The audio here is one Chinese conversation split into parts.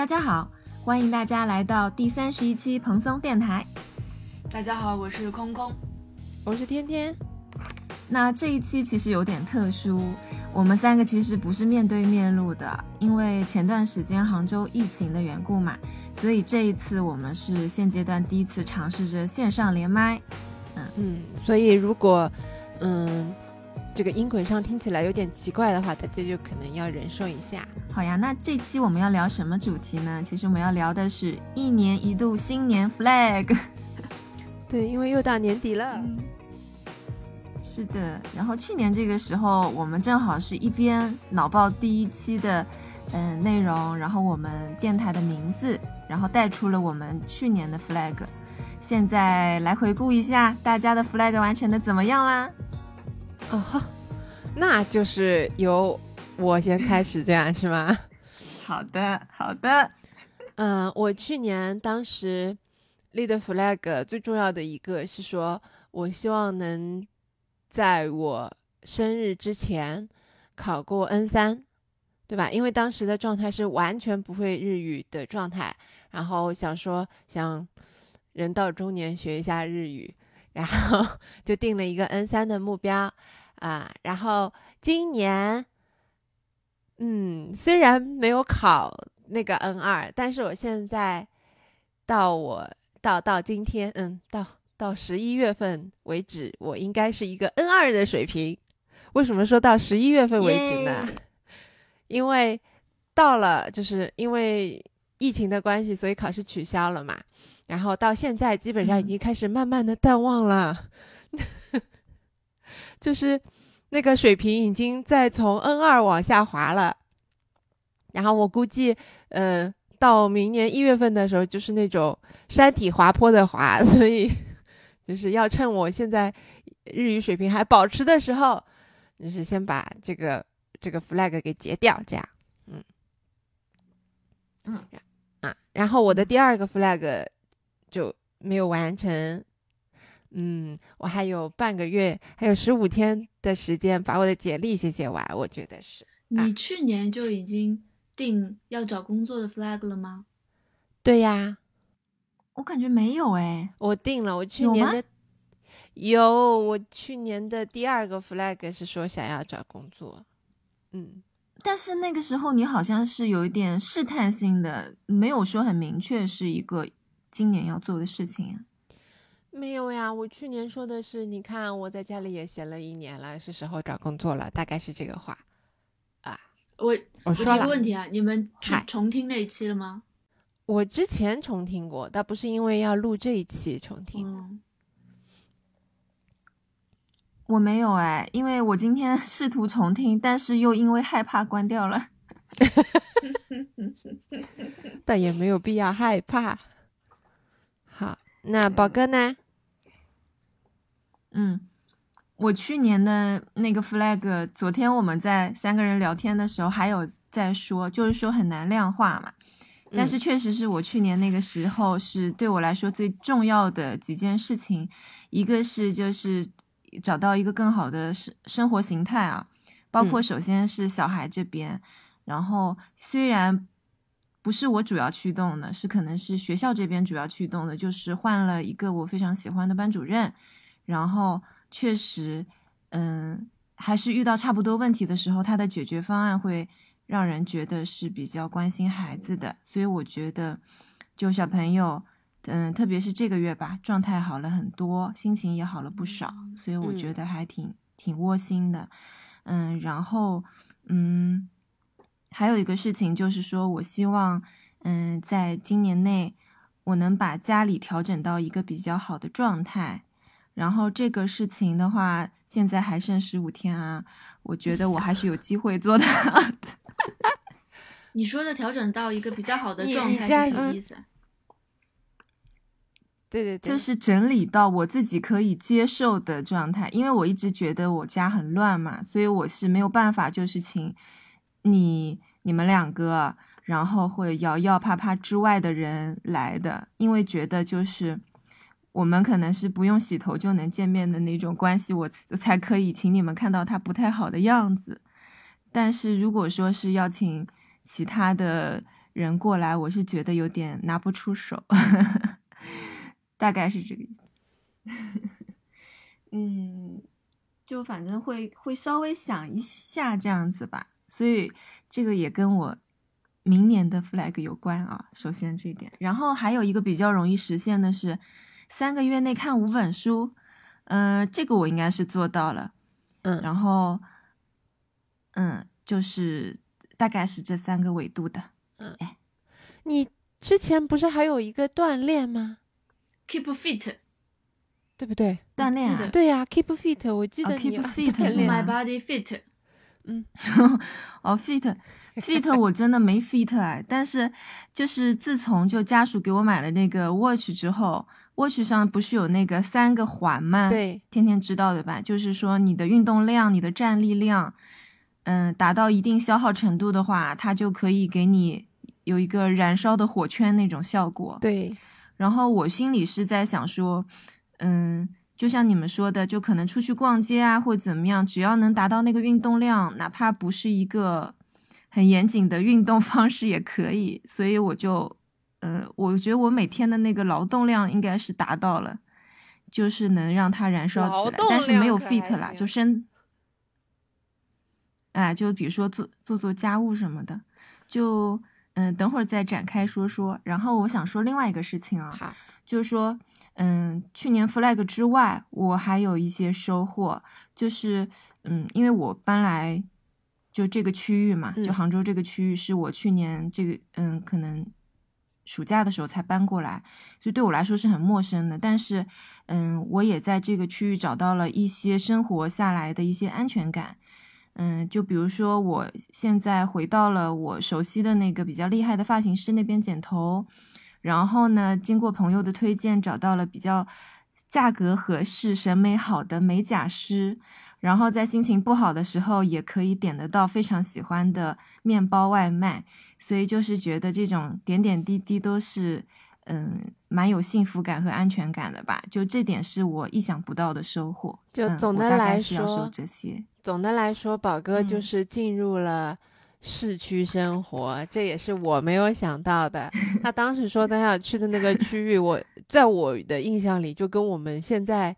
大家好，欢迎大家来到第三十一期蓬松电台。大家好，我是空空，我是天天。那这一期其实有点特殊，我们三个其实不是面对面录的，因为前段时间杭州疫情的缘故嘛，所以这一次我们是现阶段第一次尝试着线上连麦。嗯嗯，所以如果嗯。这个音轨上听起来有点奇怪的话，大家就可能要忍受一下。好呀，那这期我们要聊什么主题呢？其实我们要聊的是一年一度新年 flag。对，因为又到年底了。是的，然后去年这个时候，我们正好是一边脑爆第一期的嗯内容，然后我们电台的名字，然后带出了我们去年的 flag。现在来回顾一下，大家的 flag 完成的怎么样啦？哦哈，那就是由我先开始，这样是吗？好的，好的。嗯，我去年当时立的 flag 最重要的一个是说，我希望能在我生日之前考过 N 三，对吧？因为当时的状态是完全不会日语的状态，然后想说想人到中年学一下日语，然后 就定了一个 N 三的目标。啊，然后今年，嗯，虽然没有考那个 N 二，但是我现在到我到到今天，嗯，到到十一月份为止，我应该是一个 N 二的水平。为什么说到十一月份为止呢？因为到了，就是因为疫情的关系，所以考试取消了嘛。然后到现在，基本上已经开始慢慢的淡忘了。就是那个水平已经在从 N 二往下滑了，然后我估计，呃，到明年一月份的时候，就是那种山体滑坡的滑，所以就是要趁我现在日语水平还保持的时候，就是先把这个这个 flag 给截掉，这样，嗯，嗯，啊，然后我的第二个 flag 就没有完成。嗯，我还有半个月，还有十五天的时间把我的简历写写完。我觉得是。你去年就已经定要找工作的 flag 了吗？对呀，我感觉没有哎。我定了，我去年的有，我去年的第二个 flag 是说想要找工作。嗯，但是那个时候你好像是有一点试探性的，没有说很明确是一个今年要做的事情。没有呀，我去年说的是，你看我在家里也闲了一年了，是时候找工作了，大概是这个话，啊，我我提个问题啊，你们重重听那一期了吗？我之前重听过，但不是因为要录这一期重听。我没有哎，因为我今天 试图重听，但是又因为害怕关掉了，但也没有必要害怕。那宝哥呢？嗯，我去年的那个 flag，昨天我们在三个人聊天的时候还有在说，就是说很难量化嘛。但是确实是我去年那个时候是对我来说最重要的几件事情，一个是就是找到一个更好的生生活形态啊，包括首先是小孩这边，然后虽然。不是我主要驱动的，是可能是学校这边主要驱动的，就是换了一个我非常喜欢的班主任，然后确实，嗯，还是遇到差不多问题的时候，他的解决方案会让人觉得是比较关心孩子的，所以我觉得，就小朋友，嗯，特别是这个月吧，状态好了很多，心情也好了不少，所以我觉得还挺挺窝心的，嗯，然后，嗯。还有一个事情就是说，我希望，嗯，在今年内，我能把家里调整到一个比较好的状态。然后这个事情的话，现在还剩十五天啊，我觉得我还是有机会做的。你说的调整到一个比较好的状态是什么意思？对对对，就是整理到我自己可以接受的状态。因为我一直觉得我家很乱嘛，所以我是没有办法，就是请。你你们两个，然后会摇摇啪啪之外的人来的，因为觉得就是我们可能是不用洗头就能见面的那种关系，我才可以请你们看到他不太好的样子。但是如果说是要请其他的人过来，我是觉得有点拿不出手，大概是这个意思。嗯，就反正会会稍微想一下这样子吧，所以这个也跟我明年的 flag 有关啊。首先这一点，然后还有一个比较容易实现的是三个月内看五本书，嗯、这个我应该是做到了。嗯，然后，嗯，就是大概是这三个维度的。嗯你之前不是还有一个锻炼吗？keep fit，对不对？锻炼啊，对呀、k e e p fit，我记哦得你，keep fit 是吗 my body fit，哦，fit fit 我真的没 fit 哎，但是就是自从就家属给我买了那个 watch 之后，watch 上不是有那个三个环吗？，对，天天知道对吧？就是说你的运动量、你的站立量，嗯，达到一定消耗程度的话，它就可以给你有一个燃烧的火圈那种效果。对，然后我心里是在想说，嗯，就像你们说的，就可能出去逛街啊，或怎么样，只要能达到那个运动量，哪怕不是一个很严谨的运动 方式也可以。所以我就，呃，我觉得我每天的那个劳动量应该是达到了，就是能让它燃烧起来，但是没有 fit 啦，就身，哎，就比如说做做做家务什么的，就。嗯，等会儿再展开说说。然后我想说另外一个事情啊，就是说，嗯，去年 flag 之外，我还有一些收获，就是，嗯，因为我搬来就这个区域嘛，就嗯杭州这个区域是我去年这个，嗯，可能暑假的时候才搬过来，所以对我来说是很陌生的。但是，嗯，我也在这个区域找到了一些生活下来的一些安全感。嗯，就比如说，我现在回到了我熟悉的那个比较厉害的发型师那边剪头，然后呢，经过朋友的推荐，找到了比较价格合适、审美好的美甲师，然后在心情不好的时候，也可以点得到非常喜欢的面包外卖，所以就是觉得这种点点滴滴都是，嗯，蛮有幸福感和安全感的吧。就这点是我意想不到的收获。就总的来概是要说说这些。总的来说，宝哥就嗯是进入了市区生活，这也是我没有想到的。他当时说他要去的那个区域，我在我的印象里就跟我们现在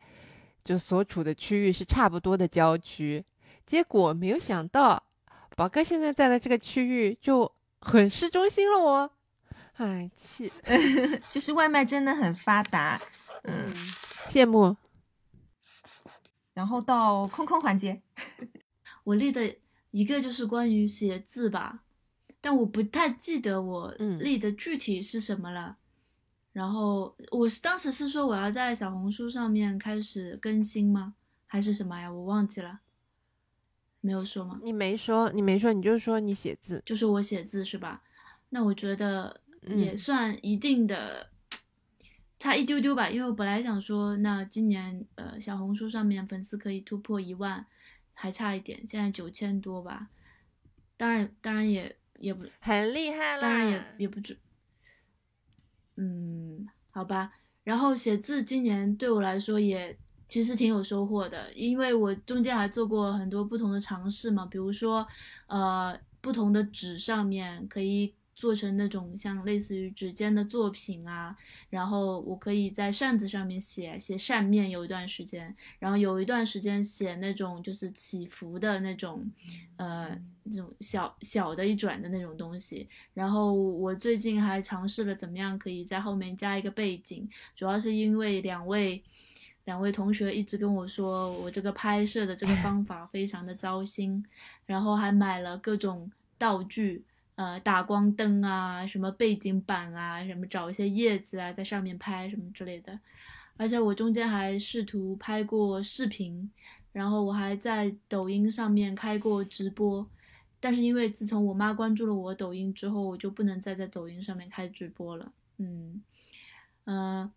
就所处的区域是差不多的郊区，结果没有想到，宝哥现在在的这个区域就很市中心了哦。哎，气，就是外卖真的很发达，嗯，羡慕。然后到空空环节，我立的一个就是关于写字吧，但我不太记得我嗯立的具体是什么了。然后我是当时是说我要在小红书上面开始更新吗？还是什么呀？我忘记了，没有说吗？你没说，你没说，你就说你写字，就是我写字是吧？那我觉得嗯也算一定的，差一丢丢吧。因为我本来想说，那今年呃小红书上面粉丝可以突破一万，还差一点，现在九千多吧。当然，当然也也不，很厉害啦。当然也也不准。嗯，好吧。然后写字今年对我来说也其实挺有收获的，因为我中间还做过很多不同的尝试嘛，比如说呃不同的纸上面可以做成那种像类似于指尖的作品啊，然后我可以在扇子上面写写扇面，有一段时间，然后有一段时间写那种就是起伏的那种，呃，这种小小的一转的那种东西。然后我最近还尝试了怎么样可以在后面加一个背景，主要是因为两位两位同学一直跟我说我这个拍摄的这个方法非常的糟心，然后还买了各种道具。呃，打光灯啊，什么背景板啊，什么找一些叶子啊，在上面拍什么之类的。而且我中间还试图拍过视频，然后我还在抖音上面开过直播，但是因为自从我妈关注了我抖音之后，我就不能再在抖音上面开直播了。嗯，呃，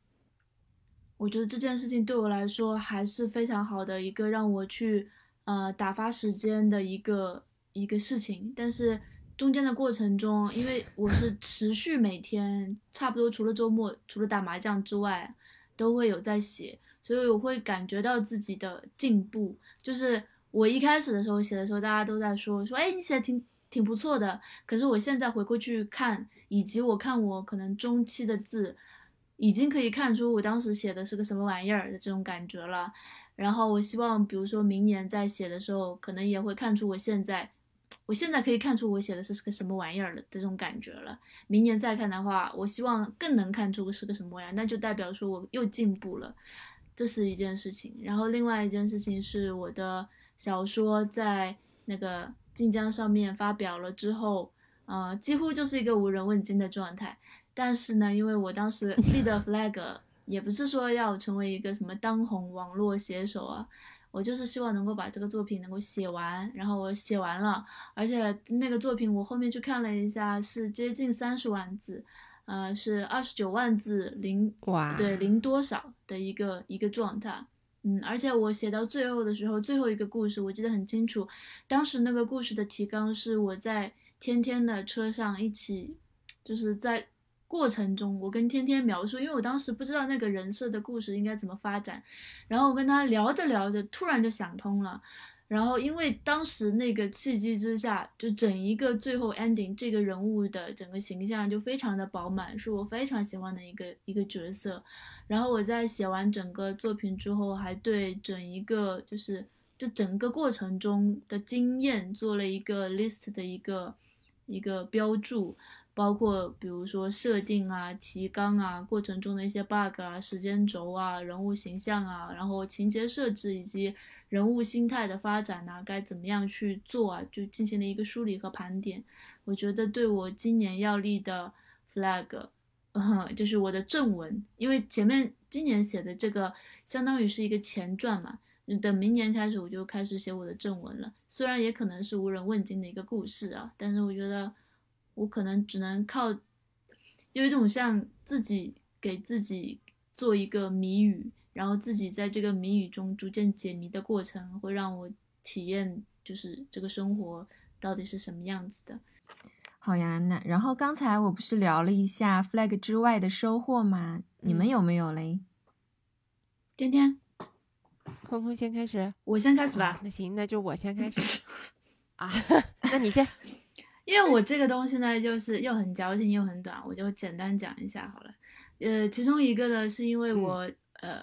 我觉得这件事情对我来说还是非常好的一个让我去呃打发时间的一个一个事情，但是中间的过程中，因为我是持续每天差不多除了周末除了打麻将之外，都会有在写，所以我会感觉到自己的进步。就是我一开始的时候写的时候，大家都在说说，哎，你写的挺挺不错的。可是我现在回过去看，以及我看我可能中期的字，已经可以看出我当时写的是个什么玩意儿的这种感觉了。然后我希望，比如说明年再写的时候，可能也会看出我现在，我现在可以看出我写的是个什么玩意儿的这种感觉了。明年再看的话，我希望更能看出是个什么玩意儿，那就代表说我又进步了，这是一件事情。然后另外一件事情是我的小说在那个晋江上面发表了之后，呃，几乎就是一个无人问津的状态。但是呢，因为我当时立的 flag。也不是说要成为一个什么当红网络写手啊，我就是希望能够把这个作品能够写完，然后我写完了，而且那个作品我后面去看了一下，是接近三十万字，呃，是二十九万字零哇，对零多少的一个一个状态，嗯，而且我写到最后的时候，最后一个故事我记得很清楚，当时那个故事的提纲是我在天天的车上一起，就是在。过程中，我跟天天描述，因为我当时不知道那个人设的故事应该怎么发展，然后我跟他聊着聊着，突然就想通了。然后因为当时那个契机之下，就整一个最后 ending 这个人物的整个形象就非常的饱满，是我非常喜欢的一个一个角色。然后我在写完整个作品之后，还对整一个就是这整个过程中的经验做了一个 list 的一个一个标注。包括比如说设定啊、提纲啊、过程中的一些 bug 啊、时间轴啊、人物形象啊，然后情节设置以及人物心态的发展呐，该怎么样去做啊，就进行了一个梳理和盘点。我觉得对我今年要立的 flag，就是我的正文，因为前面今年写的这个相当于是一个前传嘛，等明年开始我就开始写我的正文了。虽然也可能是无人问津的一个故事啊，但是我觉得。我可能只能靠有一种像自己给自己做一个谜语，然后自己在这个谜语中逐渐解谜的过程，会让我体验就是这个生活到底是什么样子的。好呀，那然后刚才我不是聊了一下 flag 之外的收获吗？你们有没有嘞？天天，空空先开始，我先开始吧。那行，那就我先开始 啊。那你先。因为我这个东西呢，就是又很矫情又很短，我就简单讲一下好了。呃，其中一个呢，是因为我呃，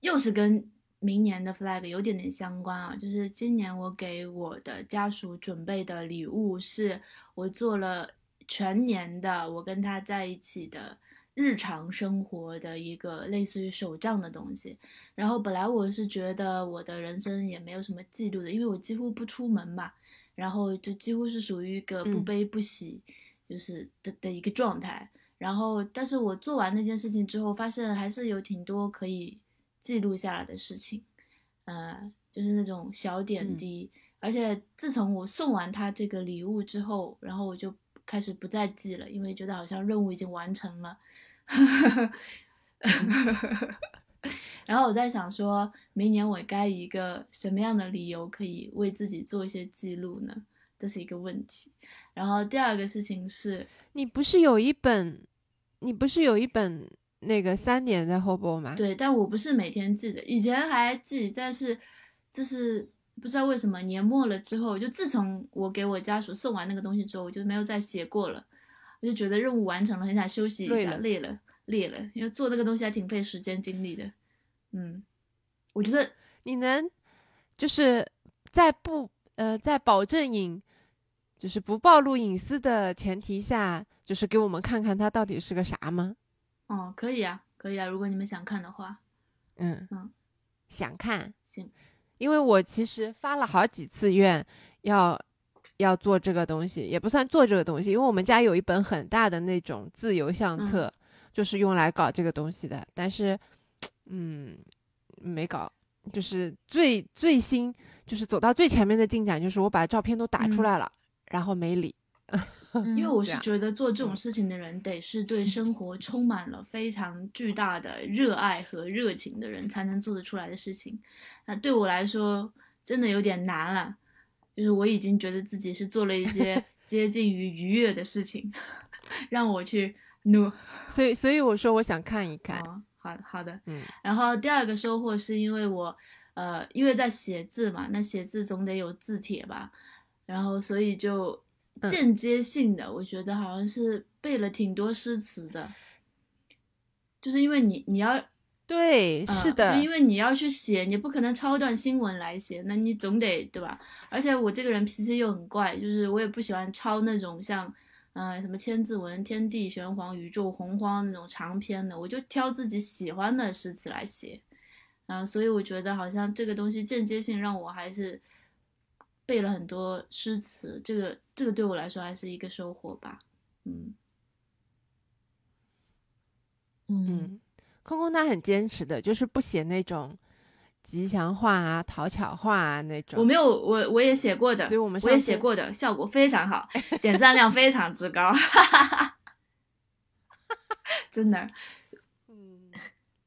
又是跟明年的 flag 有点点相关啊，就是今年我给我的家属准备的礼物，是我做了全年的我跟他在一起的日常生活的一个类似于手账的东西。然后本来我是觉得我的人生也没有什么记录的，因为我几乎不出门嘛。然后就几乎是属于一个不悲不喜，就是的的一个状态。然后，但是我做完那件事情之后，发现还是有挺多可以记录下来的事情，呃，就是那种小点滴。而且自从我送完他这个礼物之后，然后我就开始不再记了，因为觉得好像任务已经完成了。然后我在想，说明年我该以一个什么样的理由可以为自己做一些记录呢？这是一个问题。然后第二个事情是，你不是有一本，你不是有一本那个三年的 hobo 吗？对，但我不是每天记的，以前还记，但是就是不知道为什么年末了之后，就自从我给我家属送完那个东西之后，我就没有再写过了。我就觉得任务完成了，很想休息一下，累了，累了，因为做那个东西还挺费时间精力的。嗯，我觉得你能就是在不呃在保证隐就是不暴露隐私的前提下，就是给我们看看它到底是个啥吗？哦，可以啊，可以啊，如果你们想看的话，嗯嗯，想看行，因为我其实发了好几次愿要要做这个东西，也不算做这个东西，因为我们家有一本很大的那种自由相册，就是用来搞这个东西的，但是。嗯，没搞，就是最最新，就是走到最前面的进展，就是我把照片都打出来了，然后没理。因为我 是觉得做这种事情的人，得是对生活充满了非常巨大的热爱和热情的人，才能做得出来的事情。那对我来说，真的有点难了。就是我已经觉得自己是做了一些 接近于愉悦的事情，让我去努。所以，所以我说我想看一看。好好的，嗯，然后第二个收获是因为我，呃，因为在写字嘛，那写字总得有字帖吧，然后所以就嗯间接性的，我觉得好像是背了挺多诗词的，就是因为你你要对，嗯是的，就因为你要去写，你不可能抄一段新闻来写，那你总得对吧？而且我这个人脾气又很怪，就是我也不喜欢抄那种像，呃，什么千字文、天地玄黄、宇宙洪荒那种长篇的，我就挑自己喜欢的诗词来写。然后，所以我觉得好像这个东西间接性让我还是背了很多诗词，这个这个对我来说还是一个收获吧。嗯嗯，空空他很坚持的，就是不写那种吉祥话啊、讨巧话啊那种。我没有，我我也写过的，所以我们我也写过的，效果非常好，点赞量非常之高，真的。嗯，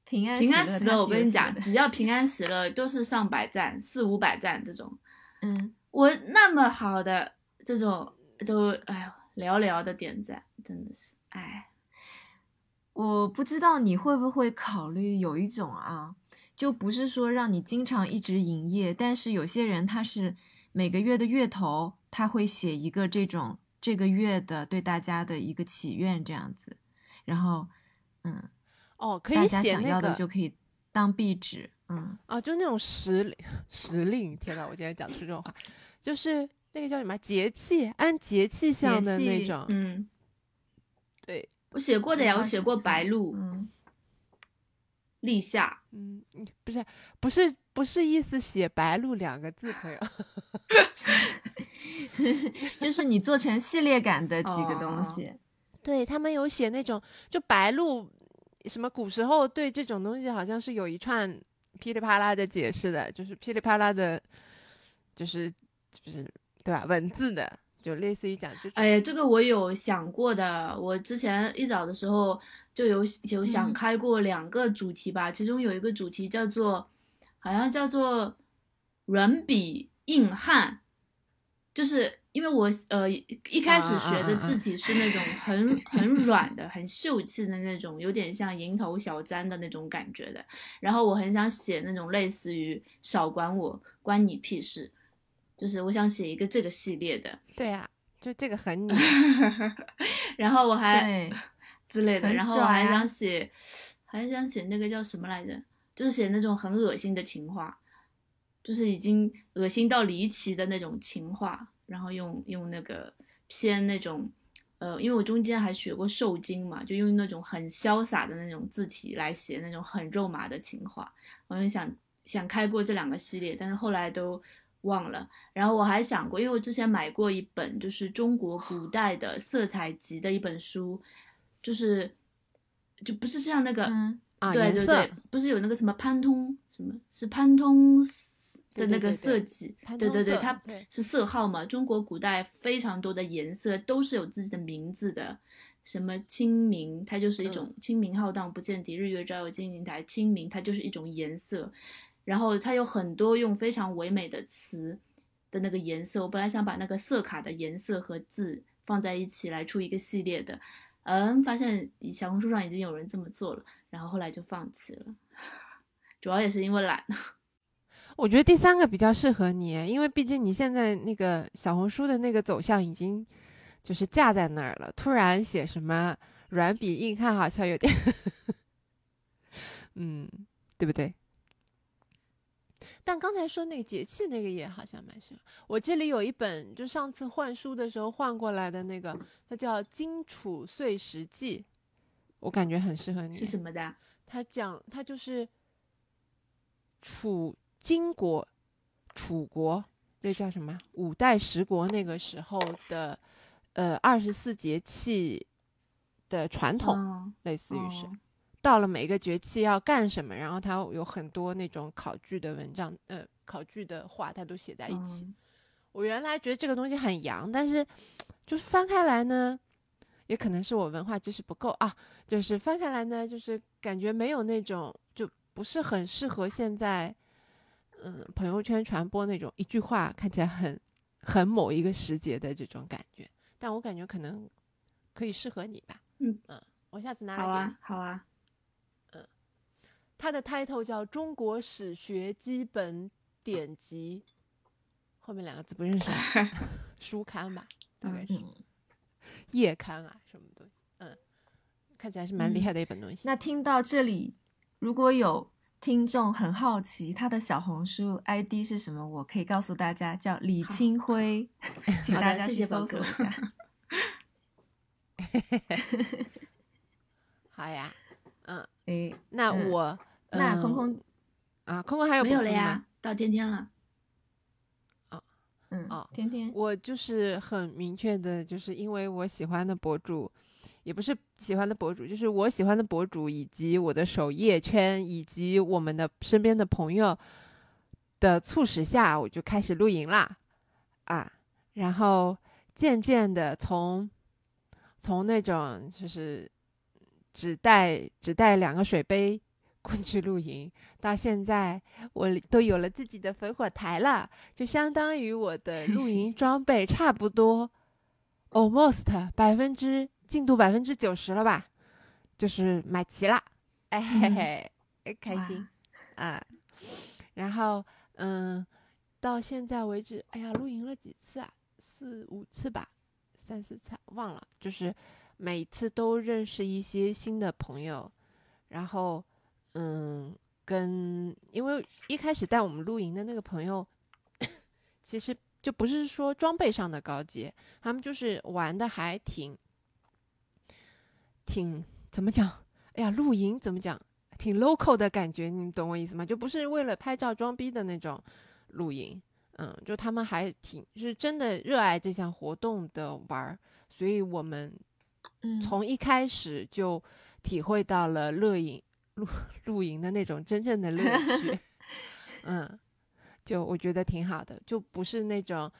平安平安喜乐，喜乐它是我跟你讲，只要平安喜乐都是上百赞、四五百赞这种。嗯，我那么好的这种都，哎呦，寥寥的点赞，真的是，哎，我不知道你会不会考虑有一种啊，就不是说让你经常一直营业，但是有些人他是每个月的月头他会写一个这种这个月的对大家的一个祈愿这样子，然后嗯，哦，可大以家想要的写那个就可以当壁纸，嗯哦，就那种时令时令。天呐，我今天讲出这种话，就是那个叫什么节气，按节气象的那种。嗯，对，我写过的呀，我写过白露、嗯，立夏，嗯，嗯不是不是不是意思写白露两个字，朋友。就是你做成系列感的几个哦东西，对他们有写那种，就白露，什么古时候对这种东西好像是有一串噼里啪啦的解释的，就是噼里啪啦的，就是就是对吧？文字的，就类似于讲这种。哎呀，这个我有想过的。我之前一早的时候就有有想嗯开过两个主题吧，其中有一个主题叫做，好像叫做软笔硬汉，就是因为我呃一开始学的字体是那种很很软的、很秀气的那种，有点像蝇头小簪的那种感觉的。然后我很想写那种类似于“少管我，关你屁事”，就是我想写一个这个系列的。对啊，就这个很你。然后我还对，之类的，然后我还想写，还想写那个叫什么来着？就是写那种很恶心的情话，就是已经恶心到离奇的那种情话，然后用用那个偏那种，呃，因为我中间还学过受精嘛，就用那种很潇洒的那种字体来写那种很肉麻的情话。我就想想开过这两个系列，但是后来都忘了。然后我还想过，因为我之前买过一本就是中国古代的色彩集的一本书，就是就不是像那个、嗯啊，对对对，不是有那个什么潘通什么是潘通的那个对对色级，对对对，它是色号嘛。中国古代非常多的颜色都是有自己的名字的，什么清明，它就是一种清明浩荡不见底，日月照耀金银台。清明它就是一种颜色，然后它有很多用非常唯美的词的那个颜色。我本来想把那个色卡的颜色和字放在一起来出一个系列的，嗯，发现小红书上已经有人这么做了，然后后来就放弃了。主要也是因为懒。我觉得第三个比较适合你，因为毕竟你现在那个小红书的那个走向已经就是架在那儿了，突然写什么软笔硬汉，好像有点，嗯，对不对？但刚才说那个节气那个也好像蛮适合。我这里有一本，就上次换书的时候换过来的那个，它叫《荆楚岁时记》，我感觉很适合你。是什么的啊？他讲它就是楚金国、楚国，这叫什么？五代十国那个时候的呃二十四节气的传统，哦类似于是、哦到了每个节气要干什么，然后它有很多那种考据的文章，呃，考据的话，它都写在一起。嗯我原来觉得这个东西很洋，但是就是翻开来呢，也可能是我文化知识不够啊。就是翻开来呢，就是感觉没有那种，就不是很适合现在，嗯，朋友圈传播那种一句话看起来很很某一个时节的这种感觉。但我感觉可能可以适合你吧。嗯嗯，我下次拿来好。啊，好啊，它的 title 叫《中国史学基本典籍》，后面两个字不认识啊，书刊吧。大概是嗯，夜刊啊，什么东西，嗯，看起来是蛮厉嗯害的一本东西。那听到这里，如果有听众很好奇他的小红书 ID 是什么，我可以告诉大家，叫李清辉，请大家去搜索一下。好呀，嗯，诶，那嗯我、嗯那空空，啊，空空还有没有了呀，到天天了。嗯哦，天天，我就是很明确的，就是因为我喜欢的博主，也不是喜欢的博主，就是我喜欢的博主，以及我的首页圈，以及我们的身边的朋友的促使下，我就开始露营啦，啊，然后渐渐的从从那种就是只带只带两个水杯 过去露营，到现在我都有了自己的烽火台了。就相当于我的露营 装备差不多 almost 百分之进度百分之九十了吧，就是买齐了，哎嘿嘿，哎开心啊。然后嗯，到现在为止，哎呀，露营了几次啊？四五次吧，三四次忘了，就是每次都认识一些新的朋友，然后嗯。跟，因为一开始带我们露营的那个朋友，其实就不是说装备上的高级，他们就是玩的还挺，挺怎么讲？哎呀，露营怎么讲？挺 local 的感觉，你懂我意思吗？就不是为了拍照装逼的那种露营，嗯，就他们还挺是真的热爱这项活动的玩儿，所以我们嗯，从一开始就体会到了乐营露露营的那种真正的乐趣，嗯，就我觉得挺好的，就不是那种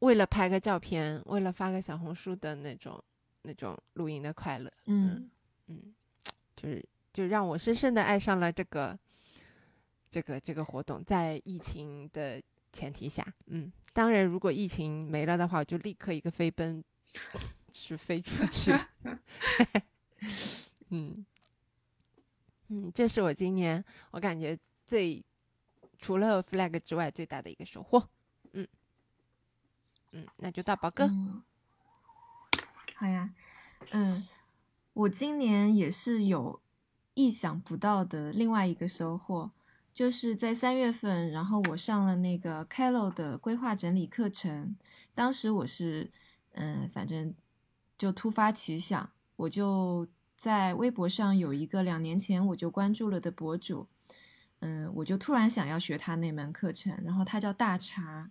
为了拍个照片、为了发个小红书的那种那种露营的快乐，嗯嗯，就是就让我深深的爱上了这个这个这个活动，在疫情的前提下，嗯，当然如果疫情没了的话，我就立刻一个飞奔，是飞出去，嗯嗯，这是我今年我感觉最除了 flag 之外最大的一个收获，嗯嗯，那就到宝哥，好呀，嗯，我今年也是有意想不到的另外一个收获，就是在三月份，然后我上了那个 Kelo 的规划整理课程。当时我是，嗯，反正就突发奇想，我就在微博上有一个两年前我就关注了的博主，嗯，我就突然想要学他那门课程，然后他叫大茶，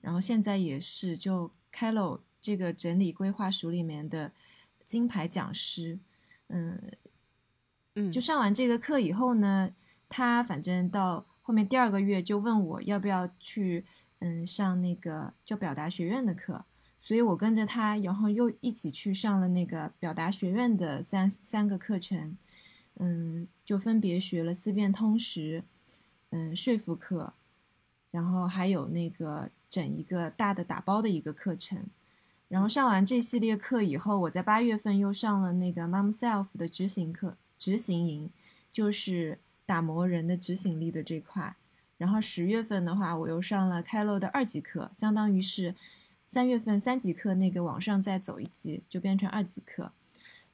然后现在也是就 Kelo 这个整理规划署里面的金牌讲师，嗯，嗯，就上完这个课以后呢，他反正到后面第二个月就问我要不要去，嗯，上那个就表达学院的课，所以我跟着他，然后又一起去上了那个表达学院的三三个课程，嗯，就分别学了思辨通识，嗯，说服课，然后还有那个整一个大的打包的一个课程。然后上完这系列课以后，我在八月份又上了那个 Mom Self 的执行课，执行营，就是打磨人的执行力的这块。然后十月份的话，我又上了开漏的二级课，相当于是三月份三级课那个往上再走一级，就变成二级课。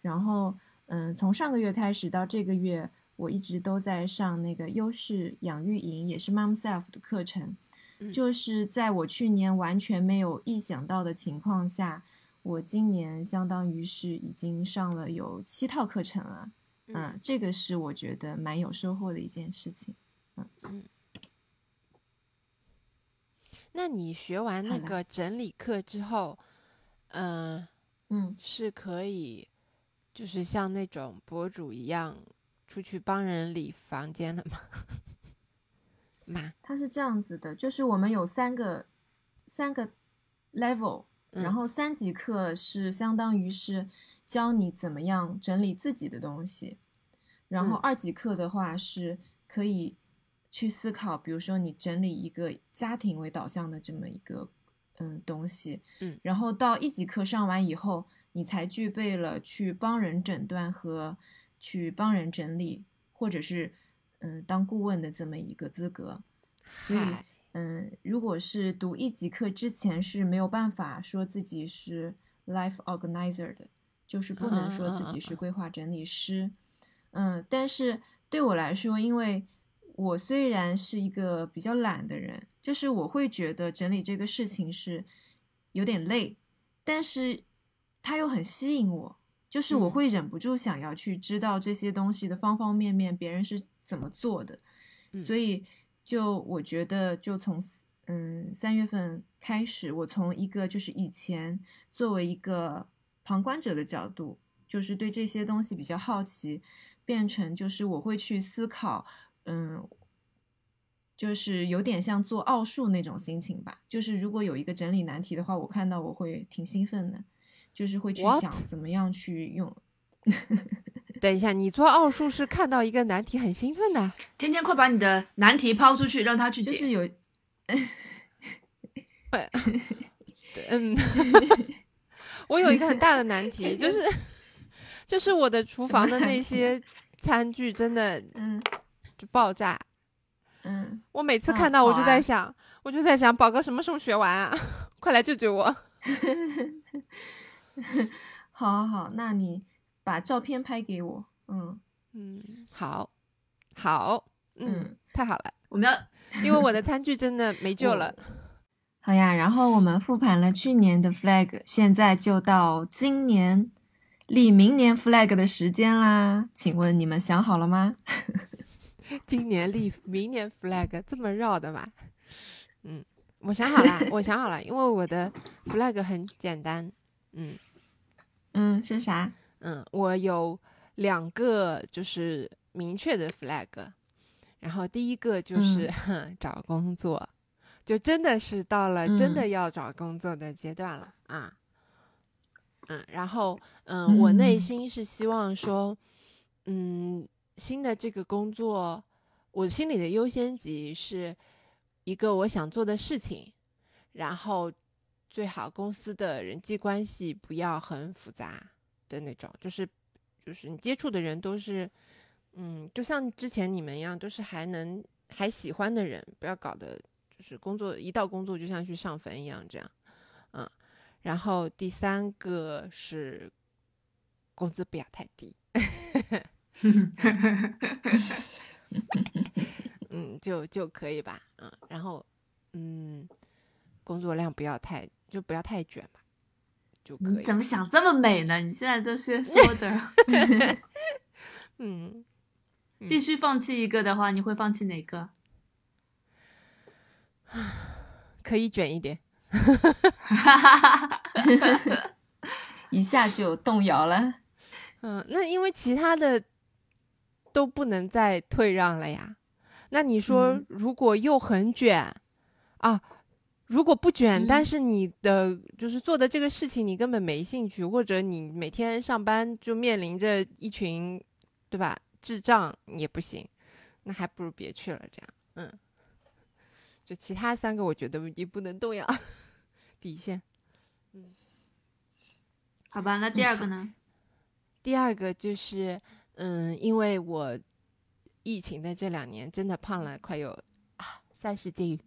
然后，嗯，从上个月开始到这个月，我一直都在上那个优势养育营，也是 Mom Self 的课程。嗯就是在我去年完全没有意想到的情况下，我今年相当于是已经上了有七套课程了。嗯，这个是我觉得蛮有收获的一件事情。那你学完那个整理课之后，嗯、嗯，是可以，就是像那种博主一样出去帮人理房间了吗？妈，它是这样子的，就是我们有三个三个 level，嗯。然后三级课是相当于是教你怎么样整理自己的东西，然后嗯。二级课的话是可以去思考，比如说你整理一个家庭为导向的这么一个嗯东西，嗯然后到一级课上完以后，你才具备了去帮人诊断和去帮人整理，或者是嗯当顾问的这么一个资格。所以，嗯，如果是读一级课之前是没有办法说自己是 life organizer 的，就是不能说自己是规划整理师。嗯，但是对我来说，因为我虽然是一个比较懒的人，就是我会觉得整理这个事情是有点累，但是它又很吸引我，就是我会忍不住想要去知道这些东西的方方面面，别人是怎么做的，所以。就我觉得，就从嗯三月份开始，我从一个就是以前作为一个旁观者的角度，就是对这些东西比较好奇，变成就是我会去思考，嗯，就是有点像做奥数那种心情吧。就是如果有一个整理难题的话，我看到我会挺兴奋的，就是会去想怎么样去用。等一下，你做奥数是看到一个难题很兴奋的？天天快把你的难题抛出去，让他去解。就是有，嗯，我有一个很大的难题，就是就是我的厨房的那些餐具真的，嗯，就爆炸。嗯，我每次看到我就在想，我就在想，宝哥什么时候学完啊？快来救救我！好好好，那你。把照片拍给我，嗯嗯，好，好，嗯，太好了，我们要，因为我的餐具真的没救了。好呀，然后我们复盘了去年的 flag，现在就到今年立明年 flag 的时间啦。请问你们想好了吗？今年立明年 flag 这么绕的吗？嗯，我想好了，我想好了，因为我的 flag 很简单，嗯嗯，是啥？嗯，我有两个就是明确的 flag，然后第一个就是 找工作，就真的是到了真的要找工作的阶段了啊。嗯，然后嗯，我内心是希望说，嗯，新的这个工作，我心里的优先级是一个我想做的事情，然后最好公司的人际关系不要很复杂。的那种，就是，就是你接触的人都是，嗯，就像之前你们一样，都是还能还喜欢的人，不要搞得就是工作一到工作就像去上坟一样这样，嗯，然后第三个是工资不要太低，嗯，就就可以吧，嗯，然后嗯，工作量不要太就不要太卷吧。你怎么想这么美呢？你现在这些说的，嗯，必须放弃一个的话，你会放弃哪个？可以卷一点，一下就动摇了。嗯，那因为其他的都不能再退让了呀。那你说，如果又很卷啊？如果不卷，但是你的就是做的这个事情你根本没兴趣，或者你每天上班就面临着一群，对吧？智障也不行，那还不如别去了。这样，嗯，就其他三个我觉得你不能动摇底线。嗯，好吧，那第二个呢？第二个就是，嗯，因为我疫情的这两年真的胖了，快有啊三十斤。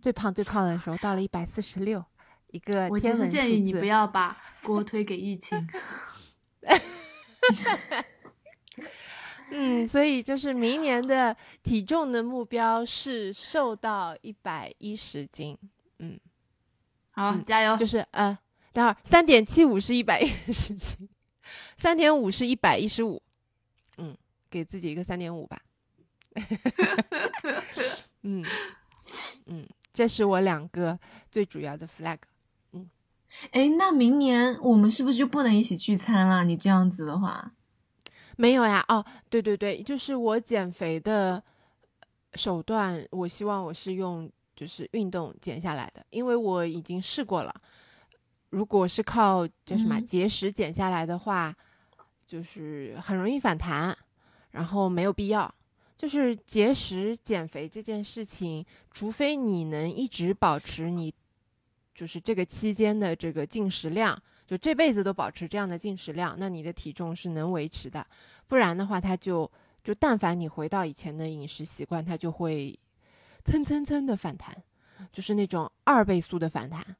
最胖最胖的时候到了一百四十六，一个我其实建议你不要把锅推给疫情。嗯，所以就是明年的体重的目标是瘦到一百一十斤。嗯，好，加油！就是呃，等会儿三点七五是一百一十斤，三点五是一百一十五。嗯，给自己一个三点五吧。嗯嗯。这是我两个最主要的 flag，嗯，哎，那明年我们是不是就不能一起聚餐了？你这样子的话，没有呀。哦，对对对，就是我减肥的手段，我希望我是用就是运动减下来的，因为我已经试过了。如果是靠叫什么节食减下来的话，就是很容易反弹，然后没有必要。就是节食减肥这件事情，除非你能一直保持你，就是这个期间的这个进食量，就这辈子都保持这样的进食量，那你的体重是能维持的。不然的话，它就就但凡你回到以前的饮食习惯，它就会蹭蹭蹭的反弹。就是那种二倍速的反弹。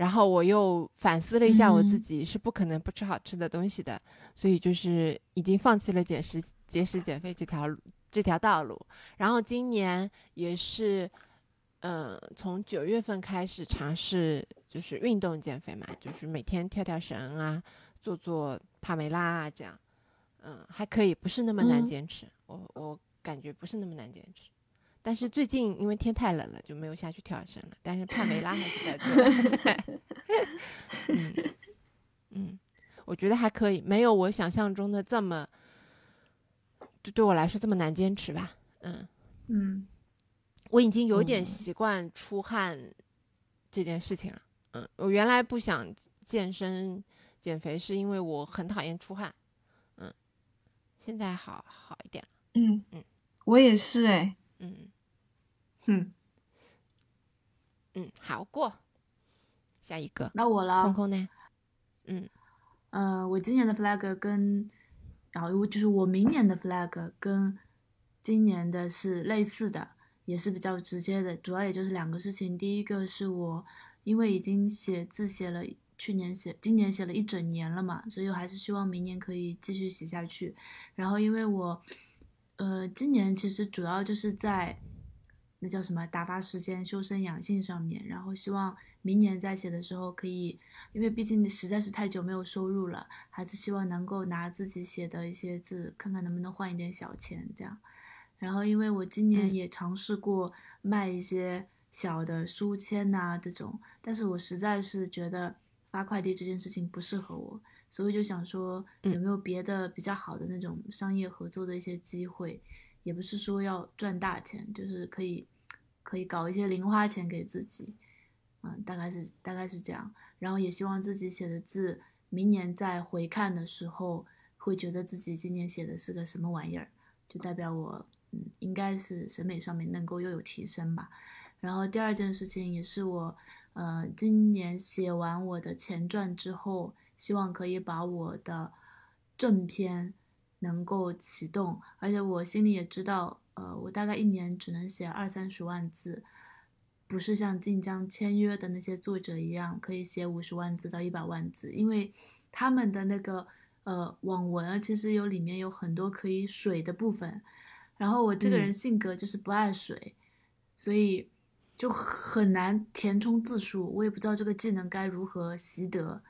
然后我又反思了一下，我自嗯己是不可能不吃好吃的东西的，所以就是已经放弃了减食、节食减肥这条路这条道路。然后今年也是，嗯、从九月份开始尝试就是运动减肥嘛，就是每天跳跳绳啊，做做帕梅拉啊，这样，嗯，还可以，不是那么难嗯坚持。我我感觉不是那么难坚持。但是最近因为天太冷了，就没有下去跳绳了。但是帕梅拉还是在做。嗯嗯，我觉得还可以，没有我想象中的这么，对对我来说这么难坚持吧。嗯，嗯我已经有点嗯习惯出汗这件事情了。嗯，我原来不想健身减肥，是因为我很讨厌出汗。嗯，现在好好一点了。嗯嗯，我也是哎，嗯哼，嗯，好过。下一个，那我了空，空呢？嗯呃，我今年的 flag 跟，然后我就是我明年的 flag 跟今年的是类似的，也是比较直接的，主要也就是两个事情。第一个是我因为已经写字写了，去年写，今年写了一整年了嘛，所以我还是希望明年可以继续写下去。然后因为我，呃，今年其实主要就是在那叫什么打发时间、修身养性上面，然后希望明年再写的时候可以，因为毕竟实在是太久没有收入了，还是希望能够拿自己写的一些字，看看能不能换一点小钱这样。然后因为我今年嗯也尝试过卖一些小的书签呐、这种，但是我实在是觉得发快递这件事情不适合我，所以就想说有嗯没有别的比较好的那种商业合作的一些机会，也不是说要赚大钱，就是可以可以搞一些零花钱给自己，嗯，大概是大概是这样。然后也希望自己写的字，明年再回看的时候，会觉得自己今年写的是个什么玩意儿，就代表我嗯应该是审美上面能够又有提升吧。然后第二件事情也是我，呃，今年写完我的前传之后，希望可以把我的正片能够启动，而且我心里也知道，呃，我大概一年只能写二三十万字，不是像晋江签约的那些作者一样可以写五十万字到一百万字，因为他们的那个呃网文啊其实有里面有很多可以水的部分，然后我这个人嗯。性格就是不爱水，所以就很难填充字数，我也不知道这个技能该如何习得，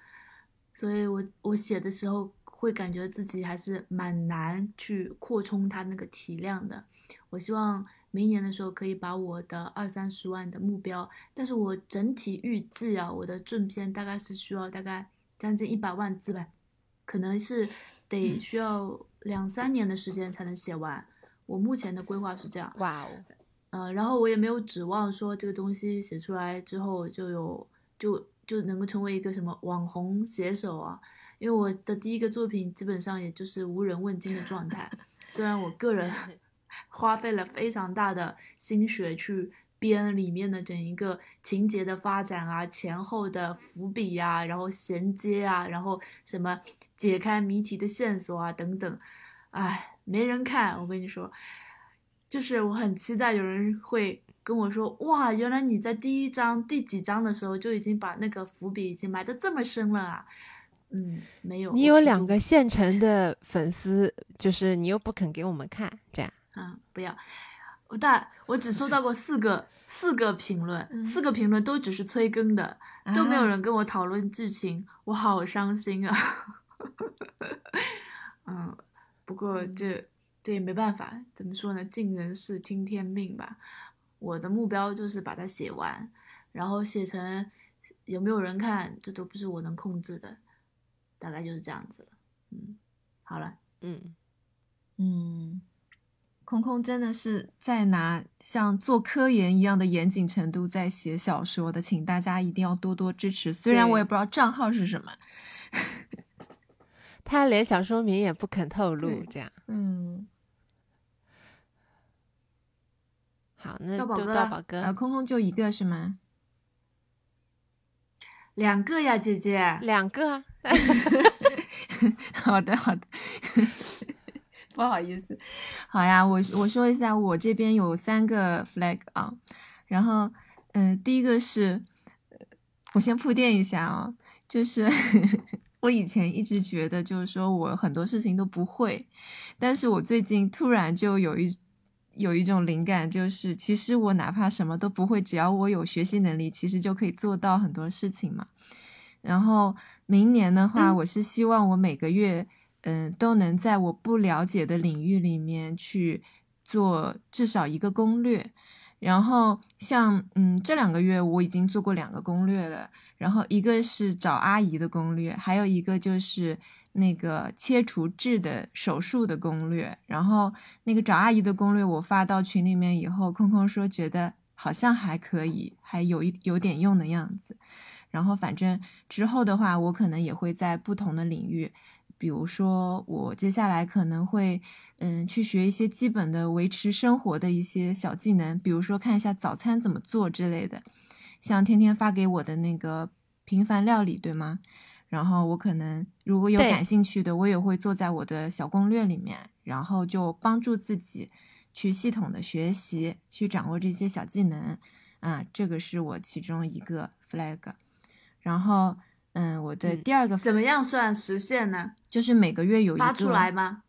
所以我我写的时候会感觉自己还是蛮难去扩充它那个体量的。我希望明年的时候可以把我的二三十万的目标，但是我整体预计啊，我的正片大概是需要大概将近一百万字吧，可能是得需要两三年的时间才能写完。我目前的规划是这样，哇哦，呃，然后我也没有指望说这个东西写出来之后就有就就能够成为一个什么网红写手啊，因为我的第一个作品基本上也就是无人问津的状态，虽然我个人 花费了非常大的心血去编里面的整一个情节的发展啊，前后的伏笔啊，然后衔接啊，然后什么解开谜题的线索啊等等，唉，没人看，我跟你说。就是我很期待有人会跟我说，哇，原来你在第一章第几章的时候就已经把那个伏笔已经埋得这么深了啊！嗯，没有，你有两个现成的粉丝，就是你又不肯给我们看，这样。啊，不要，我但我只收到过四个四个评论，嗯四个评论都只是催更的，都没有啊人跟我讨论剧情，我好伤心啊。嗯，不过这这也没办法，怎么说呢？尽人事，听天命吧。我的目标就是把它写完，然后写成有没有人看，这都不是我能控制的，大概就是这样子了。嗯，好了，嗯，嗯，空空真的是在拿像做科研一样的严谨程度在写小说的，请大家一定要多多支持。虽然我也不知道账号是什么，他连小说名也不肯透露，这样。嗯，好，那就到宝哥呃，空空就一个是吗？两个呀，姐姐。两个啊 好的，好的，不好意思，好呀，我我说一下，我这边有三个 flag 啊，然后嗯，第一个是，我先铺垫一下啊，就是 我以前一直觉得，就是说我很多事情都不会，但是我最近突然就有一有一种灵感，就是其实我哪怕什么都不会，只要我有学习能力，其实就可以做到很多事情嘛。然后明年的话，我是希望我每个月，嗯，都能在我不了解的领域里面去做至少一个攻略。然后像嗯，这两个月我已经做过两个攻略了，然后一个是找阿姨的攻略，还有一个就是那个切除痣的手术的攻略。然后那个找阿姨的攻略我发到群里面以后，空空说觉得好像还可以，还有一有点用的样子。然后反正之后的话，我可能也会在不同的领域。比如说，我接下来可能会，嗯，去学一些基本的维持生活的一些小技能，比如说看一下早餐怎么做之类的，像天天发给我的那个平凡料理，对吗？然后我可能如果有感兴趣的，我也会做在我的小攻略里面，然后就帮助自己去系统的学习，去掌握这些小技能，啊，这个是我其中一个 flag，然后。嗯，我的第二个怎么样算实现呢？就是每个月有一个发出来吗？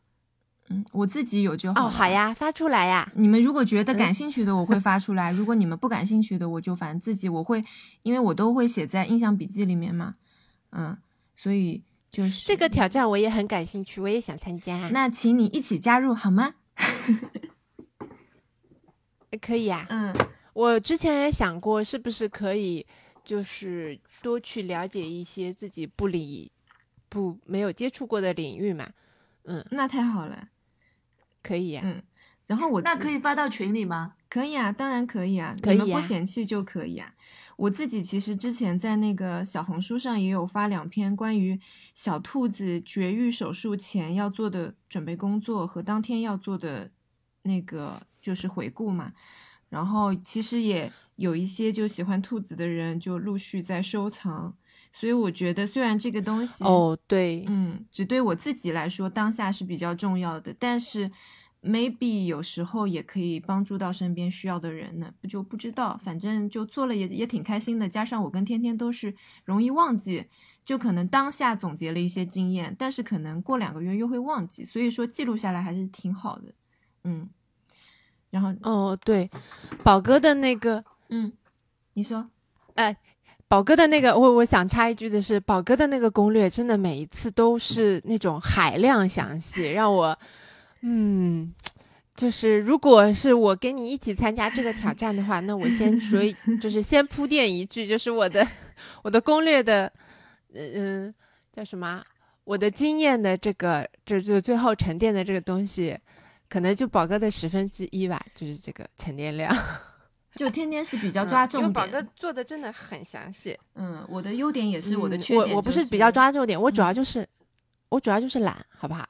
嗯，我自己有就好。哦，好呀，发出来呀。你们如果觉得感兴趣的，我会发出来；如果你们不感兴趣的，我就反正自己我会，因为我都会写在印象笔记里面嘛。嗯，所以就是这个挑战我也很感兴趣，我也想参加。那请你一起加入好吗？可以啊。嗯，我之前也想过，是不是可以。就是多去了解一些自己不理、不没有接触过的领域嘛，嗯，那太好了，可以呀，嗯，然后我那可以发到群里吗？可以啊，当然可以啊，可以不嫌弃就可以啊。我自己其实之前在那个小红书上也有发两篇关于小兔子绝育手术前要做的准备工作和当天要做的那个就是回顾嘛，然后其实也。有一些就喜欢兔子的人就陆续在收藏，所以我觉得虽然这个东西哦对，嗯，只对我自己来说当下是比较重要的，但是 maybe 有时候也可以帮助到身边需要的人呢，不就不知道，反正就做了也也挺开心的。加上我跟天天都是容易忘记，就可能当下总结了一些经验，但是可能过两个月又会忘记，所以说记录下来还是挺好的，嗯。然后哦对，宝哥的那个。嗯，你说，哎，宝哥的那个，我我想插一句的是，宝哥的那个攻略真的每一次都是那种海量详细，让我，嗯，就是如果是我跟你一起参加这个挑战的话，那我先说，就是先铺垫一句，就是我的我的攻略的，嗯，叫什么？我的经验的这个，就就最后沉淀的这个东西，可能就宝哥的十分之一吧，就是这个沉淀量。就天天是比较抓重点，因为宝哥做的真的很详细。嗯，我的优点也是我的缺点。我我不是比较抓重点，我主要就是，我主要就是懒，好不好？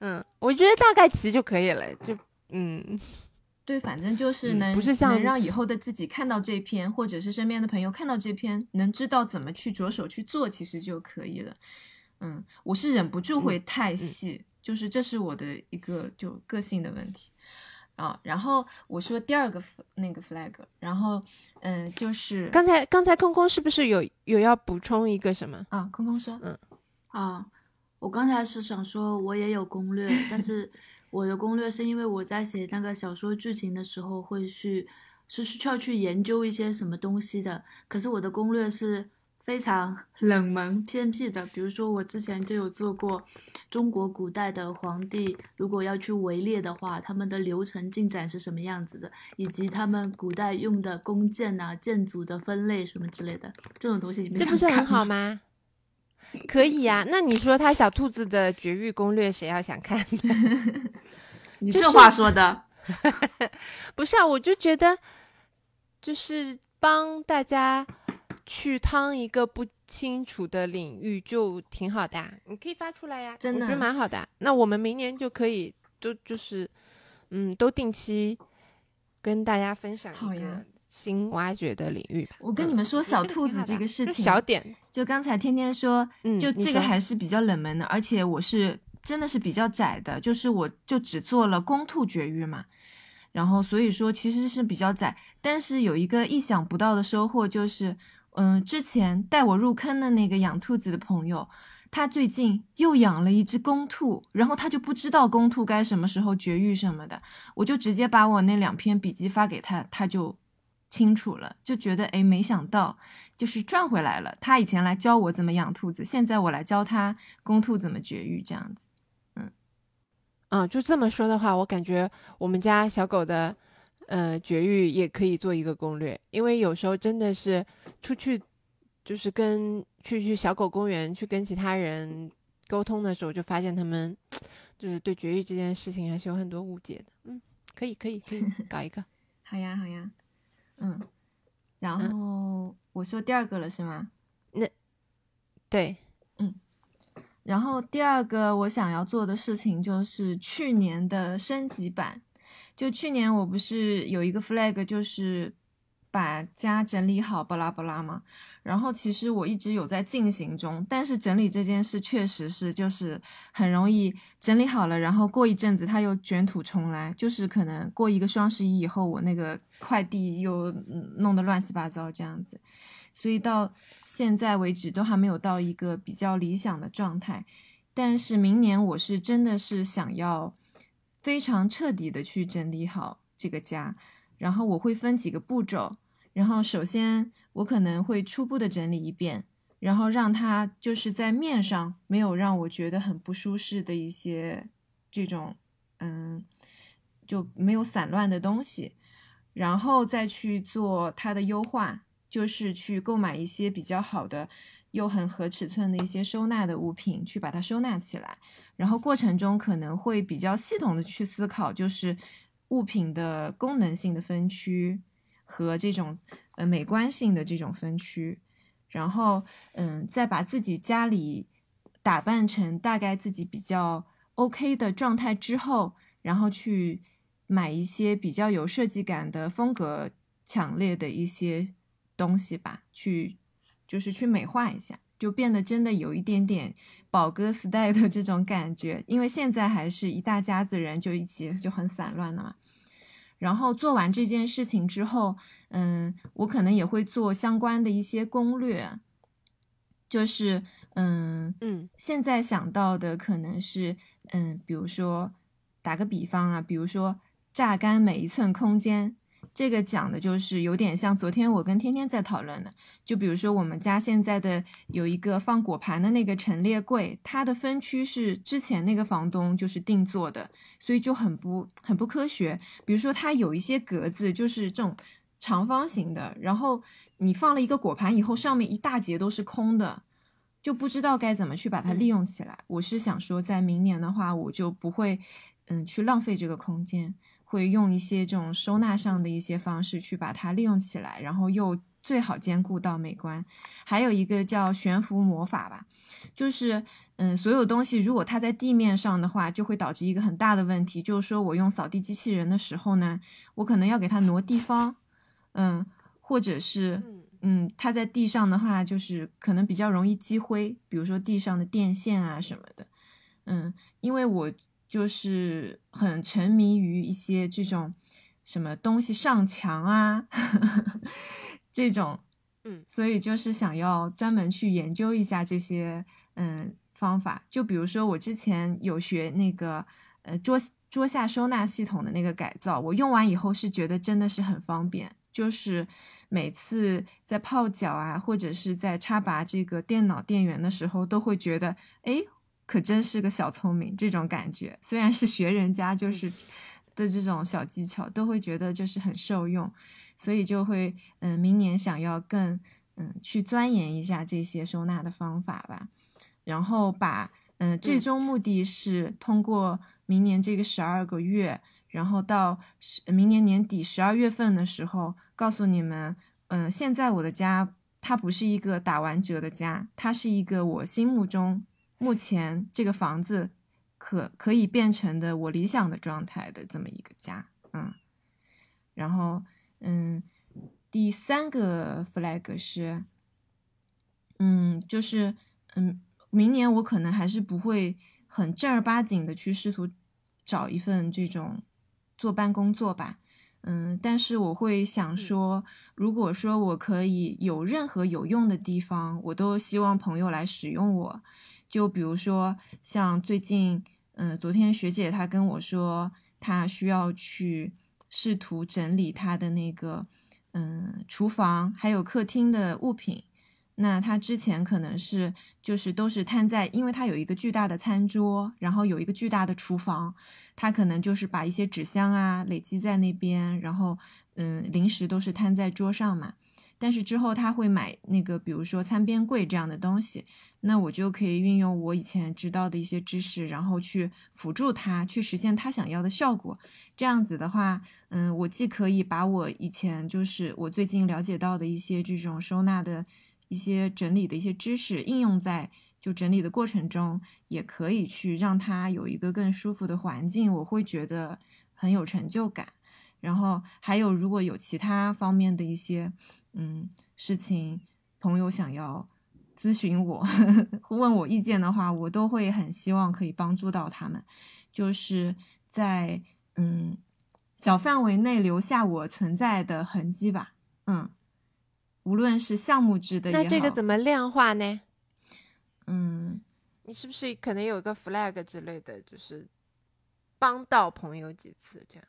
嗯，我觉得大概齐就可以了。就嗯，对，反正就是能不是像能让以后的自己看到这篇，或者是身边的朋友看到这篇，能知道怎么去着手去做，其实就可以了。嗯，我是忍不住会太细，就是这是我的一个就个性的问题。啊，然后我说第二个那个 flag，然后嗯，就是刚才刚才空空是不是有有要补充一个什么啊？空空说，嗯啊，我刚才是想说我也有攻略，但 是我的攻略是因为我在写那个小说剧情的时候会去是需要去研究一些什么东西的，可是我的攻略是。非常 冷门偏僻的，比如说我之前就有做过中国古代的皇帝，如果要去围猎的话，他们的流程进展是什么样子的，以及他们古代用的弓箭呐、箭组的分类什么之类的，这种东西你们这不是很好吗？可以呀，那你说他小兔子的绝育攻略，谁要想看？你这话说的，不是啊，我就觉得就是帮大家。去趟一个不清楚的领域就挺好的，你可以发出来呀，真的，我觉得蛮好的。那我们明年就可以都就是，嗯，都定期跟大家分享一个新挖掘的领域吧。我跟你们说小兔子这个事情，小点，就刚才天天说，就这个还是比较冷门的，而且我是真的是比较窄的，就是我就只做了公兔绝育嘛。然后所以说其实是比较窄，但是有一个意想不到的收获就是，嗯，之前带我入坑的那个养兔子的朋友，他最近又养了一只公兔，然后他就不知道公兔该什么时候绝育什么的，我就直接把我那两篇笔记发给他，他就清楚了，就觉得哎，没想到就是赚回来了。他以前来教我怎么养兔子，现在我来教他公兔怎么绝育，这样子。嗯啊，就这么说的话，我感觉我们家小狗的，呃，绝育也可以做一个攻略，因为有时候真的是出去，就是跟去去小狗公园去跟其他人沟通的时候，就发现他们就是对绝育这件事情还是有很多误解的。嗯，可以可以可以 搞一个，好呀好呀，嗯，然后我说第二个了是吗？那对。嗯然后第二个我想要做的事情就是去年的升级版。就去年我不是有一个 flag，就是把家整理好，巴拉巴拉嘛。然后其实我一直有在进行中，但是整理这件事确实是就是很容易整理好了，然后过一阵子它又卷土重来，就是可能过一个双十一以后，我那个快递又弄得乱七八糟这样子。所以到现在为止都还没有到一个比较理想的状态，但是明年我是真的是想要非常彻底的去整理好这个家，然后我会分几个步骤，然后首先我可能会初步的整理一遍，然后让它就是在面上没有让我觉得很不舒适的一些这种嗯就没有散乱的东西，然后再去做它的优化。就是去购买一些比较好的又很合尺寸的一些收纳的物品，去把它收纳起来。然后过程中可能会比较系统的去思考，就是物品的功能性的分区和这种呃美观性的这种分区。然后嗯，再把自己家里打扮成大概自己比较 OK 的状态之后，然后去买一些比较有设计感的风格强烈的一些。东西吧，去就是去美化一下，就变得真的有一点点宝哥 style 的这种感觉。因为现在还是一大家子人就一起就很散乱的嘛。然后做完这件事情之后，嗯，我可能也会做相关的一些攻略，就是嗯嗯，现在想到的可能是嗯，比如说打个比方啊，比如说榨干每一寸空间。这个讲的就是有点像昨天我跟天天在讨论的，就比如说我们家现在的有一个放果盘的那个陈列柜，它的分区是之前那个房东就是定做的，所以就很不很不科学。比如说它有一些格子就是这种长方形的，然后你放了一个果盘以后，上面一大截都是空的，就不知道该怎么去把它利用起来。我是想说，在明年的话，我就不会嗯去浪费这个空间。会用一些这种收纳上的一些方式去把它利用起来，然后又最好兼顾到美观。还有一个叫悬浮魔法吧，就是嗯，所有东西如果它在地面上的话，就会导致一个很大的问题，就是说我用扫地机器人的时候呢，我可能要给它挪地方，嗯，或者是嗯，它在地上的话，就是可能比较容易积灰，比如说地上的电线啊什么的，嗯，因为我。就是很沉迷于一些这种什么东西上墙啊，这种，嗯，所以就是想要专门去研究一下这些嗯方法。就比如说我之前有学那个呃桌桌下收纳系统的那个改造，我用完以后是觉得真的是很方便，就是每次在泡脚啊，或者是在插拔这个电脑电源的时候，都会觉得哎。可真是个小聪明，这种感觉虽然是学人家就是的这种小技巧，都会觉得就是很受用，所以就会嗯，明年想要更嗯去钻研一下这些收纳的方法吧，然后把嗯最终目的是通过明年这个十二个月，然后到明年年底十二月份的时候，告诉你们嗯，现在我的家它不是一个打完折的家，它是一个我心目中。目前这个房子可可以变成的我理想的状态的这么一个家，嗯，然后嗯，第三个 flag 是，嗯，就是嗯，明年我可能还是不会很正儿八经的去试图找一份这种坐班工作吧。嗯，但是我会想说，如果说我可以有任何有用的地方，我都希望朋友来使用我。就比如说，像最近，嗯，昨天学姐她跟我说，她需要去试图整理她的那个，嗯，厨房还有客厅的物品。那他之前可能是就是都是摊在，因为他有一个巨大的餐桌，然后有一个巨大的厨房，他可能就是把一些纸箱啊累积在那边，然后嗯，零食都是摊在桌上嘛。但是之后他会买那个，比如说餐边柜这样的东西，那我就可以运用我以前知道的一些知识，然后去辅助他去实现他想要的效果。这样子的话，嗯，我既可以把我以前就是我最近了解到的一些这种收纳的。一些整理的一些知识应用在就整理的过程中，也可以去让它有一个更舒服的环境，我会觉得很有成就感。然后还有，如果有其他方面的一些嗯事情，朋友想要咨询我、问我意见的话，我都会很希望可以帮助到他们，就是在嗯小范围内留下我存在的痕迹吧，嗯。无论是项目制的，那这个怎么量化呢？嗯，你是不是可能有一个 flag 之类的，就是帮到朋友几次这样？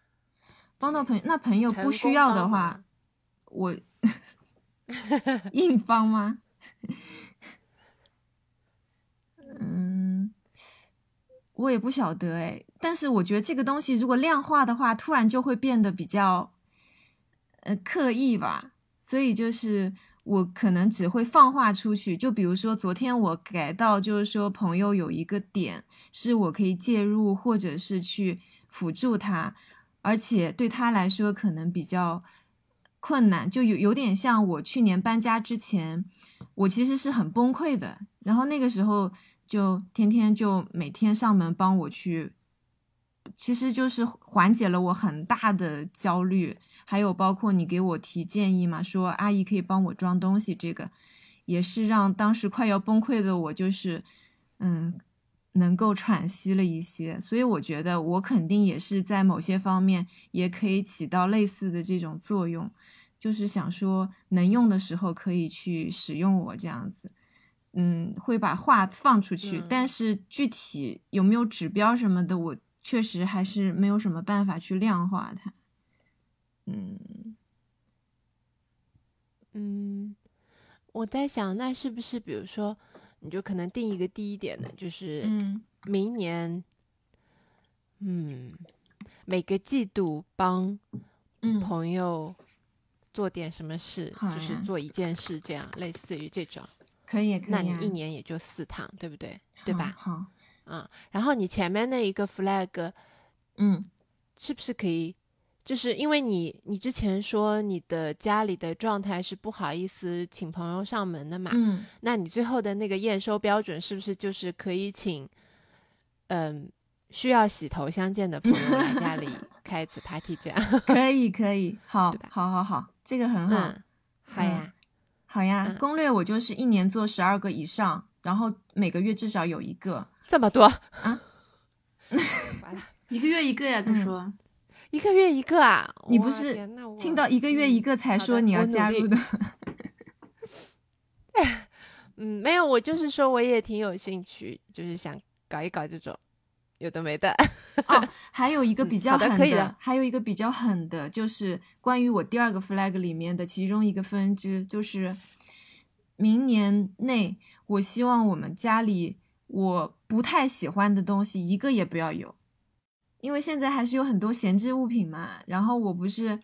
帮到朋友，那朋友不需要的话，我 硬帮吗？嗯，我也不晓得哎，但是我觉得这个东西如果量化的话，突然就会变得比较呃刻意吧。所以就是我可能只会放话出去，就比如说昨天我改到，就是说朋友有一个点是我可以介入或者是去辅助他，而且对他来说可能比较困难，就有有点像我去年搬家之前，我其实是很崩溃的，然后那个时候就天天就每天上门帮我去。其实就是缓解了我很大的焦虑，还有包括你给我提建议嘛，说阿姨可以帮我装东西，这个也是让当时快要崩溃的我，就是嗯，能够喘息了一些。所以我觉得我肯定也是在某些方面也可以起到类似的这种作用，就是想说能用的时候可以去使用我这样子，嗯，会把话放出去，但是具体有没有指标什么的，我。确实还是没有什么办法去量化它，嗯嗯，我在想，那是不是比如说，你就可能定一个低一点的，就是明年，嗯，每个季度帮朋友做点什么事，就是做一件事，这样类似于这种，可以，可以那你一年也就四趟，对不对？对吧？好。嗯，然后你前面那一个 flag，嗯，是不是可以？就是因为你你之前说你的家里的状态是不好意思请朋友上门的嘛，嗯，那你最后的那个验收标准是不是就是可以请，嗯，需要洗头相见的朋友来家里 开一次 party 这样？可以可以，好，好好好，这个很好，好呀，好呀。攻略我就是一年做十二个以上，然后每个月至少有一个。这么多啊！完了，一个月一个呀。他说，一个月一个啊？你不是听到一个月一个才说你要加入的？嗯，没有，我就是说我也挺有兴趣，就是想搞一搞这种有的没的。哦，还有一个比较狠的，还有一个比较狠的，就是关于我第二个 flag 里面的其中一个分支，就是明年内，我希望我们家里。我不太喜欢的东西一个也不要有，因为现在还是有很多闲置物品嘛。然后我不是，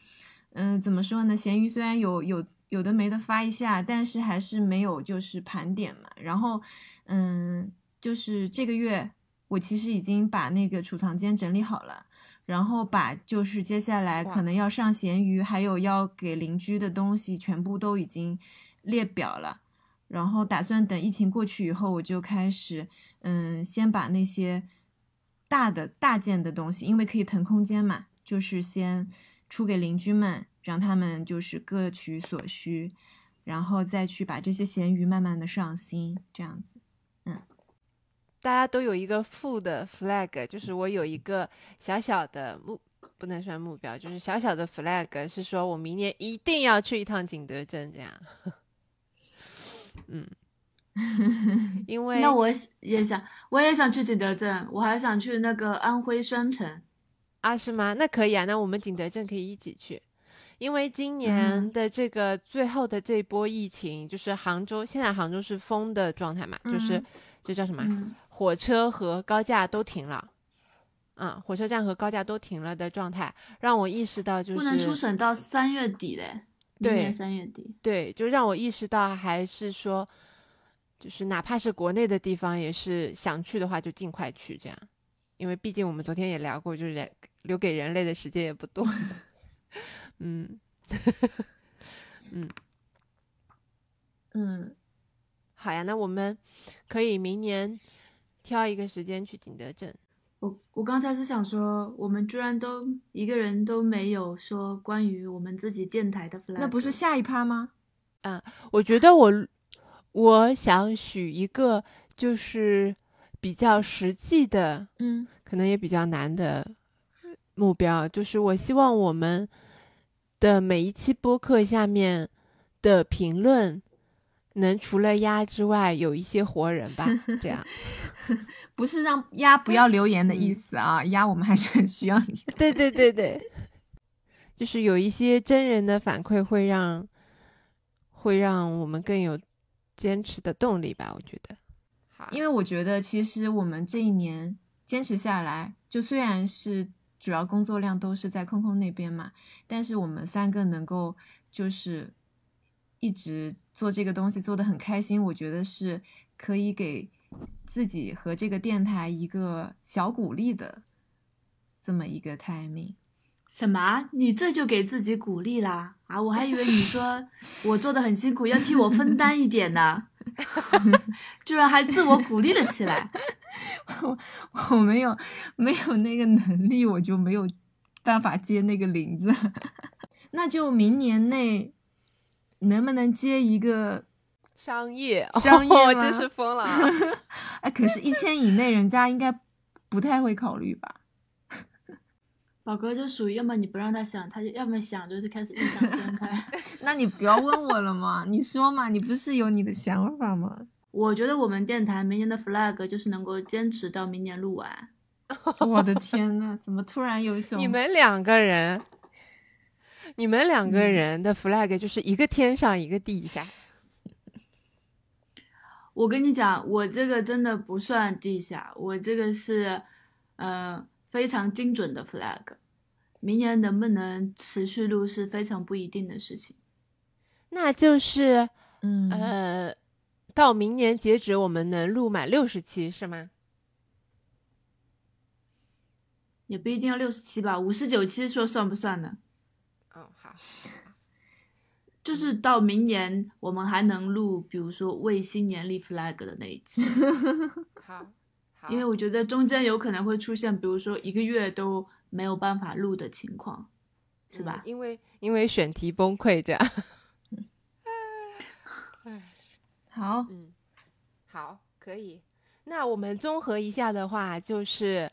嗯，怎么说呢？闲鱼虽然有有有的没的发一下，但是还是没有就是盘点嘛。然后，嗯，就是这个月我其实已经把那个储藏间整理好了，然后把就是接下来可能要上闲鱼，还有要给邻居的东西全部都已经列表了。然后打算等疫情过去以后，我就开始，嗯，先把那些大的大件的东西，因为可以腾空间嘛，就是先出给邻居们，让他们就是各取所需，然后再去把这些咸鱼慢慢的上新，这样子，嗯，大家都有一个负的 flag，就是我有一个小小的目不能算目标，就是小小的 flag，是说我明年一定要去一趟景德镇，这样。嗯，因 为那我也想，我也想去景德镇，我还想去那个安徽宣城。啊，是吗？那可以啊，那我们景德镇可以一起去。因为今年的这个最后的这波疫情，就是杭州现在杭州是封的状态嘛，就是这叫什么？火车和高架都停了。嗯，火车站和高架都停了的状态，让我意识到就是不能出省到三月底嘞。对，三月底。对，就让我意识到还是说，就是哪怕是国内的地方，也是想去的话就尽快去这样，因为毕竟我们昨天也聊过，就是留给人类的时间也不多。嗯，嗯，嗯，好呀，那我们可以明年挑一个时间去景德镇。我我刚才是想说，我们居然都一个人都没有说关于我们自己电台的 flag，那不是下一趴吗？嗯，我觉得我我想许一个就是比较实际的，嗯，可能也比较难的目标，就是我希望我们的每一期播客下面的评论。能除了鸭之外有一些活人吧？这样不是让鸭不要留言的意思啊，鸭我们还是很需要你。对对对对，就是有一些真人的反馈会让会让我们更有坚持的动力吧？我觉得，因为我觉得其实我们这一年坚持下来，就虽然是主要工作量都是在空空那边嘛，但是我们三个能够就是一直。做这个东西做的很开心，我觉得是可以给自己和这个电台一个小鼓励的这么一个 timing。什么？你这就给自己鼓励啦？啊，我还以为你说 我做的很辛苦，要替我分担一点呢，居然还自我鼓励了起来。我我没有没有那个能力，我就没有办法接那个铃子。那就明年内。能不能接一个商业？商业真是疯了！哎，可是，一千以内，人家应该不太会考虑吧？宝哥就属于，要么你不让他想，他就要么想，就是开始异想天开。那你不要问我了嘛，你说嘛，你不是有你的想法吗？我觉得我们电台明年的 flag 就是能够坚持到明年录完。我的天呐，怎么突然有一种你们两个人？你们两个人的 flag 就是一个天上一个地下。我跟你讲，我这个真的不算地下，我这个是，呃，非常精准的 flag。明年能不能持续录是非常不一定的事情。那就是，嗯，呃，到明年截止，我们能录满六十期是吗？也不一定要六十期吧，五十九期说算不算呢？哦，好，就是到明年我们还能录，比如说为新年立 flag 的那一期。好，因为我觉得中间有可能会出现，比如说一个月都没有办法录的情况，是吧？因为因为选题崩溃这样。好，嗯，好，可以。那我们综合一下的话，就是，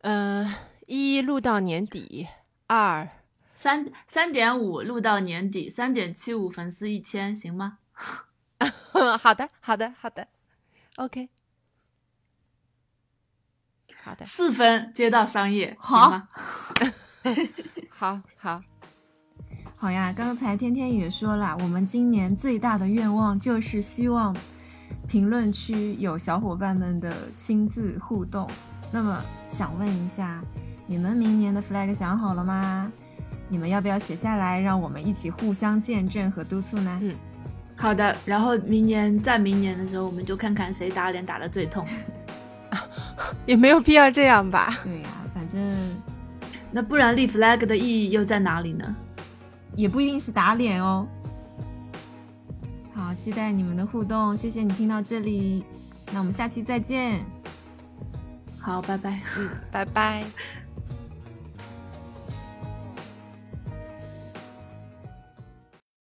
嗯，一录到年底，二。三三点五录到年底，三点七五粉丝一千，行吗？好的，好的，好的，OK，好的，四分接到商业，好吗？好好好呀！刚才天天也说了，我们今年最大的愿望就是希望评论区有小伙伴们的亲自互动。那么想问一下，你们明年的 flag 想好了吗？你们要不要写下来，让我们一起互相见证和督促呢？嗯，好的。然后明年在明年的时候，我们就看看谁打脸打的最痛。也没有必要这样吧？对呀，反正那不然立 flag 的意义又在哪里呢？也不一定是打脸哦。好，期待你们的互动，谢谢你听到这里，那我们下期再见。好，拜拜。嗯，拜拜。